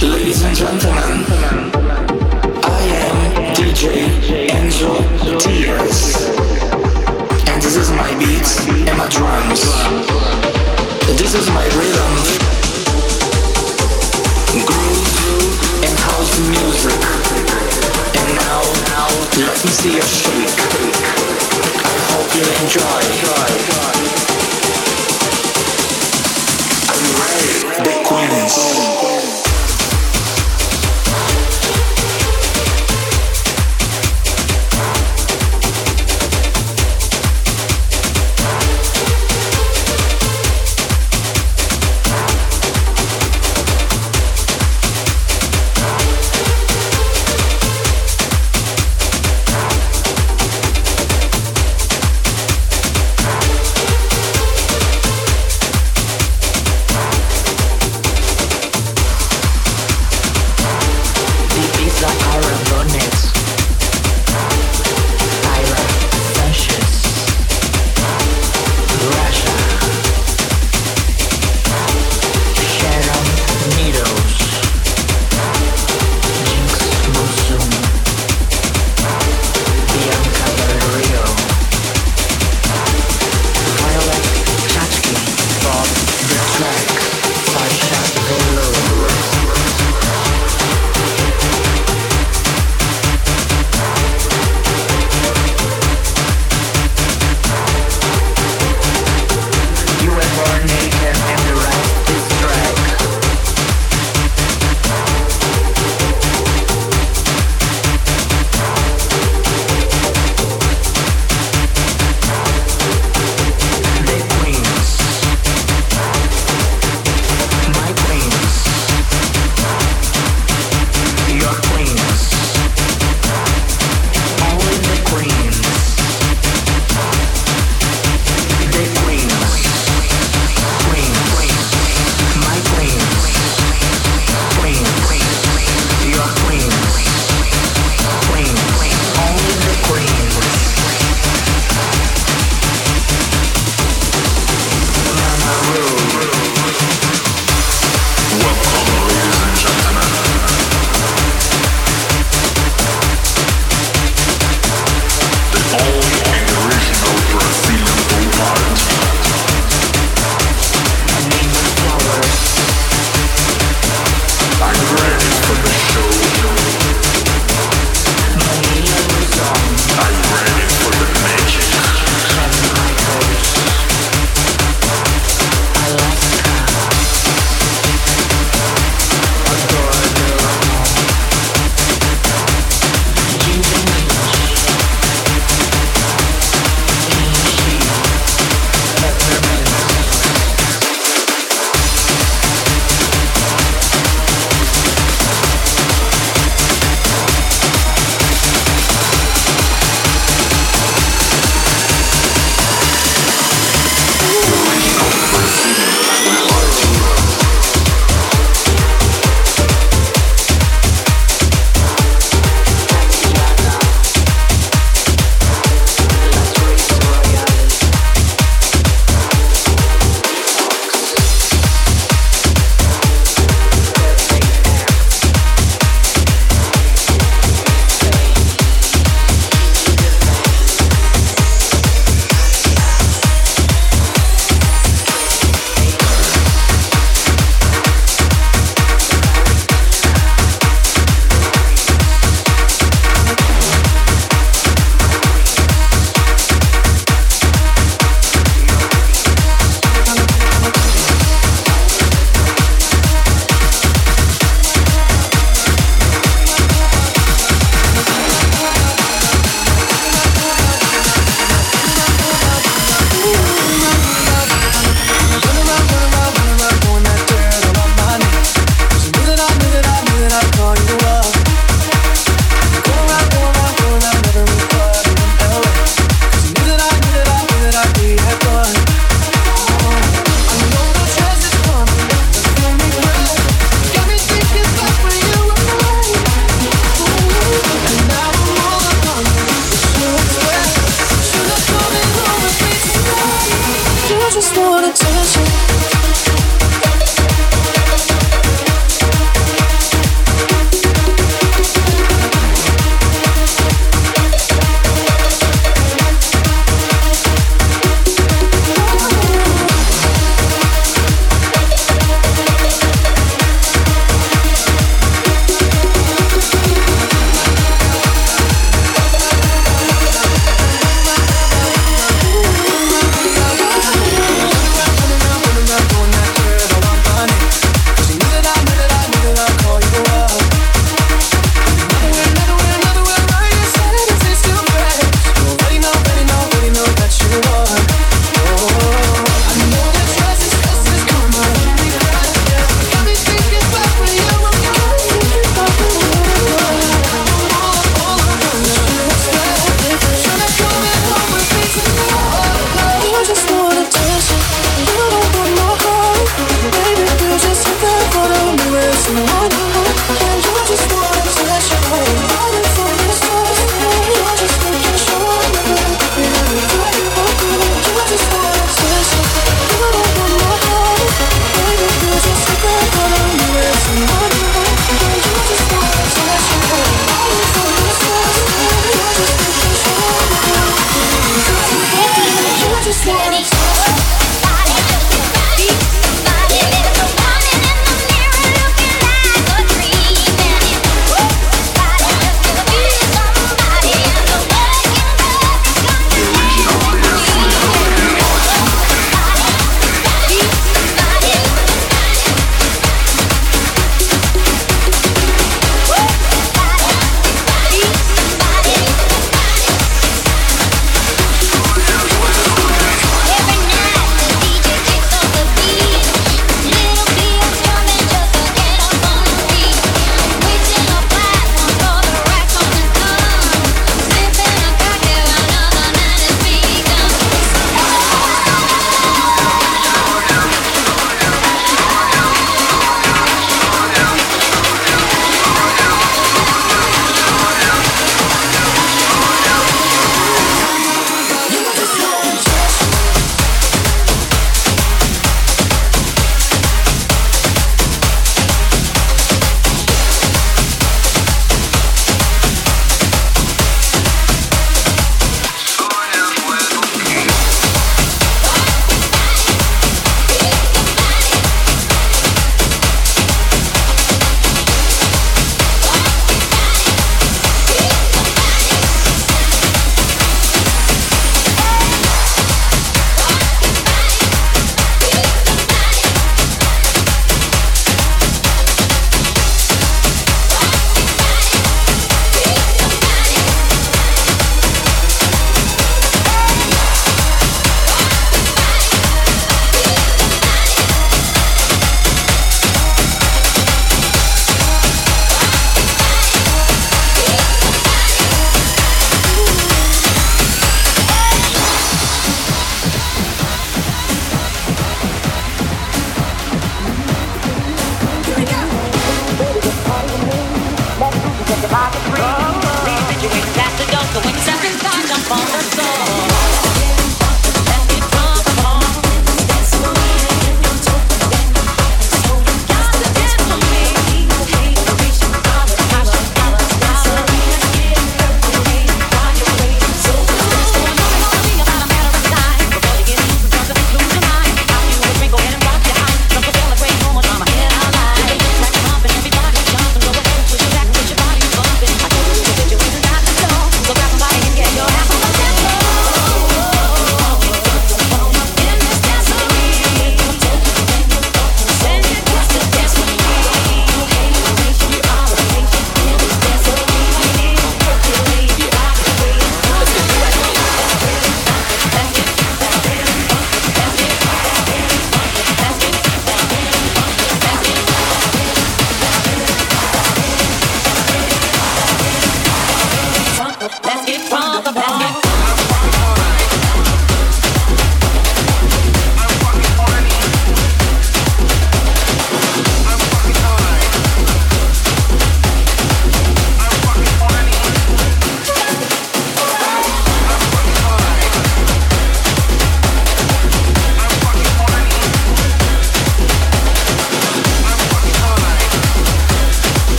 Ladies and gentlemen, I am DJ Ennzo Dias. And this is my beats and my drums. This is my rhythm. Groove and house music. And now, let me see you shake. I hope you enjoy. Are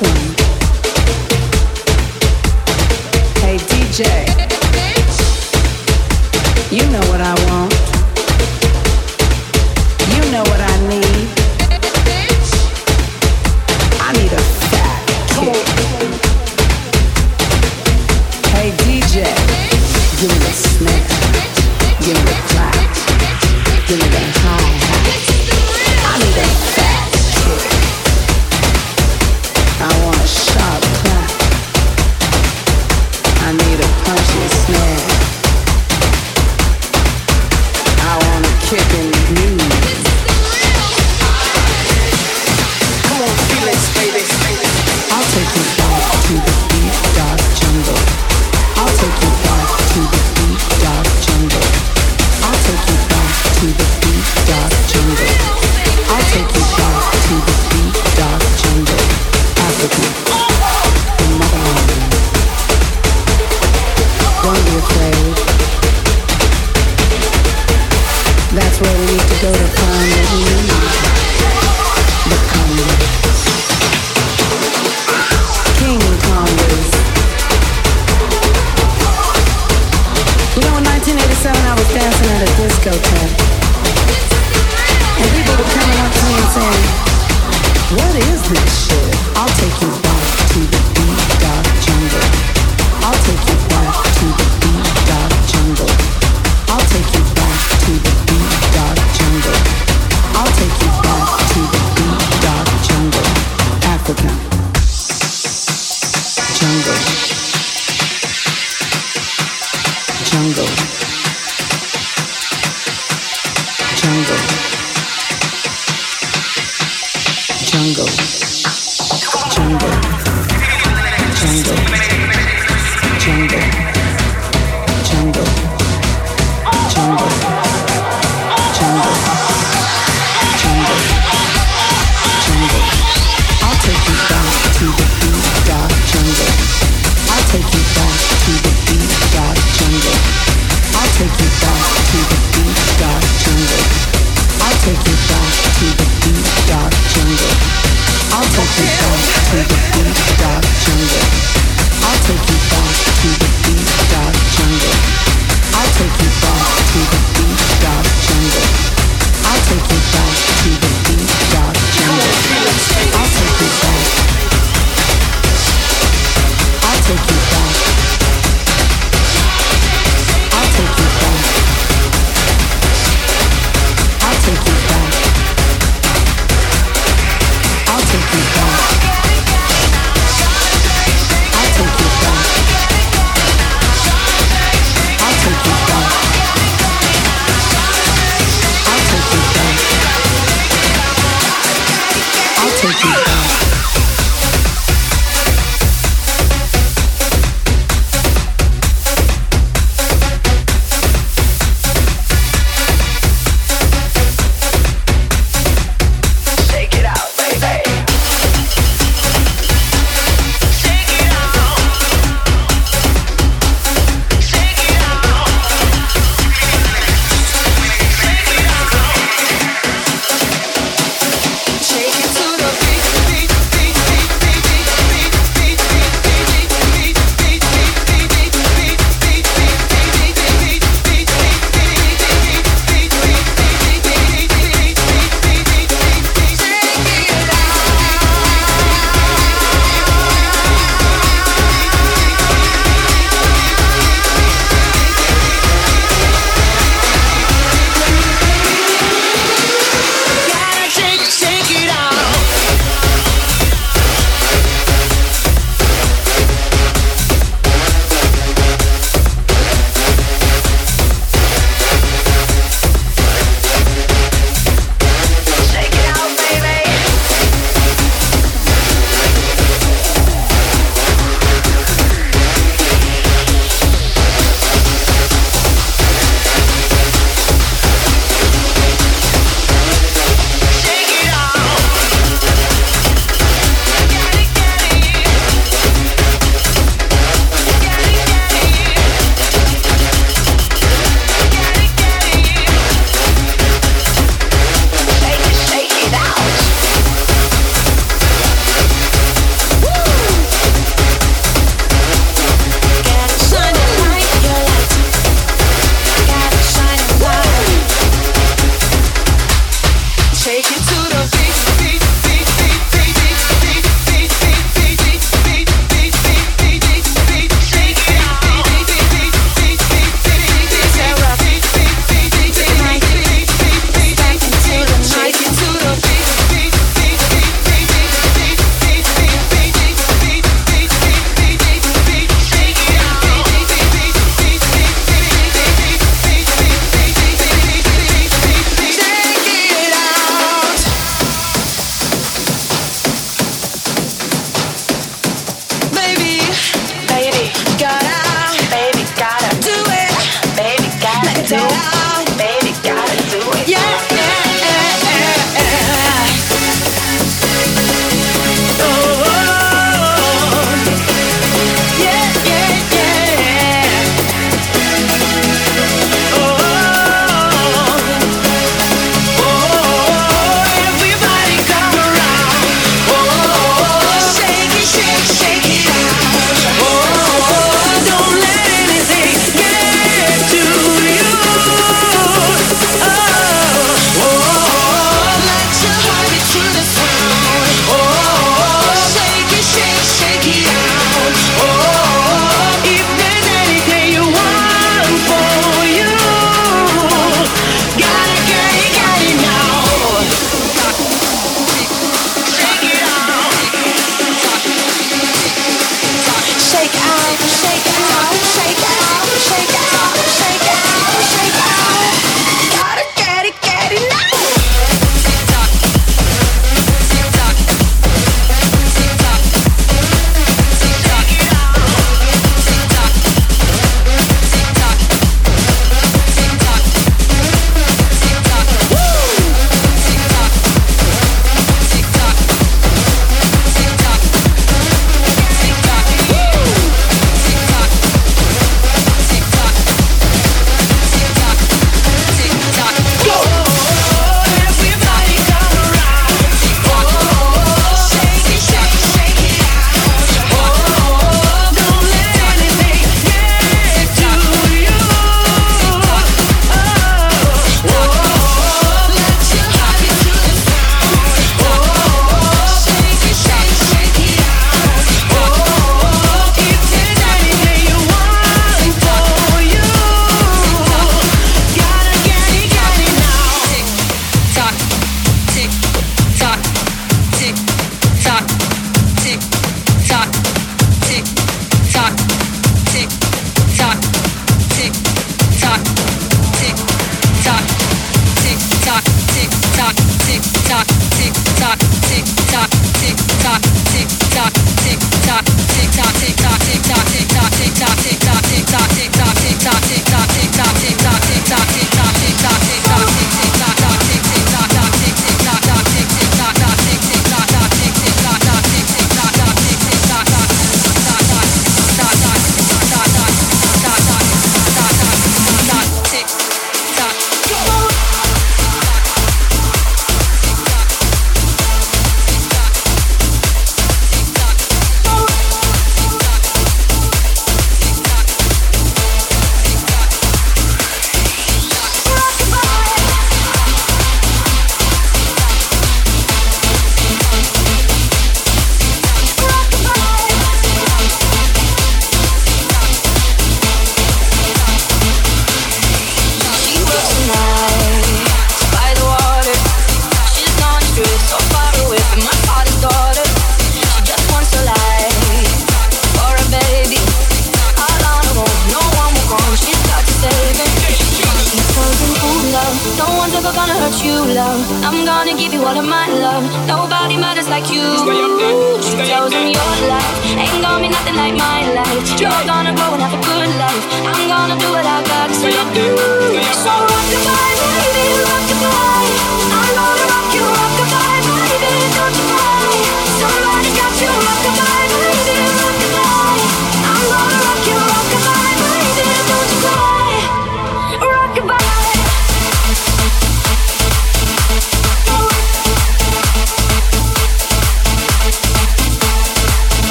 one.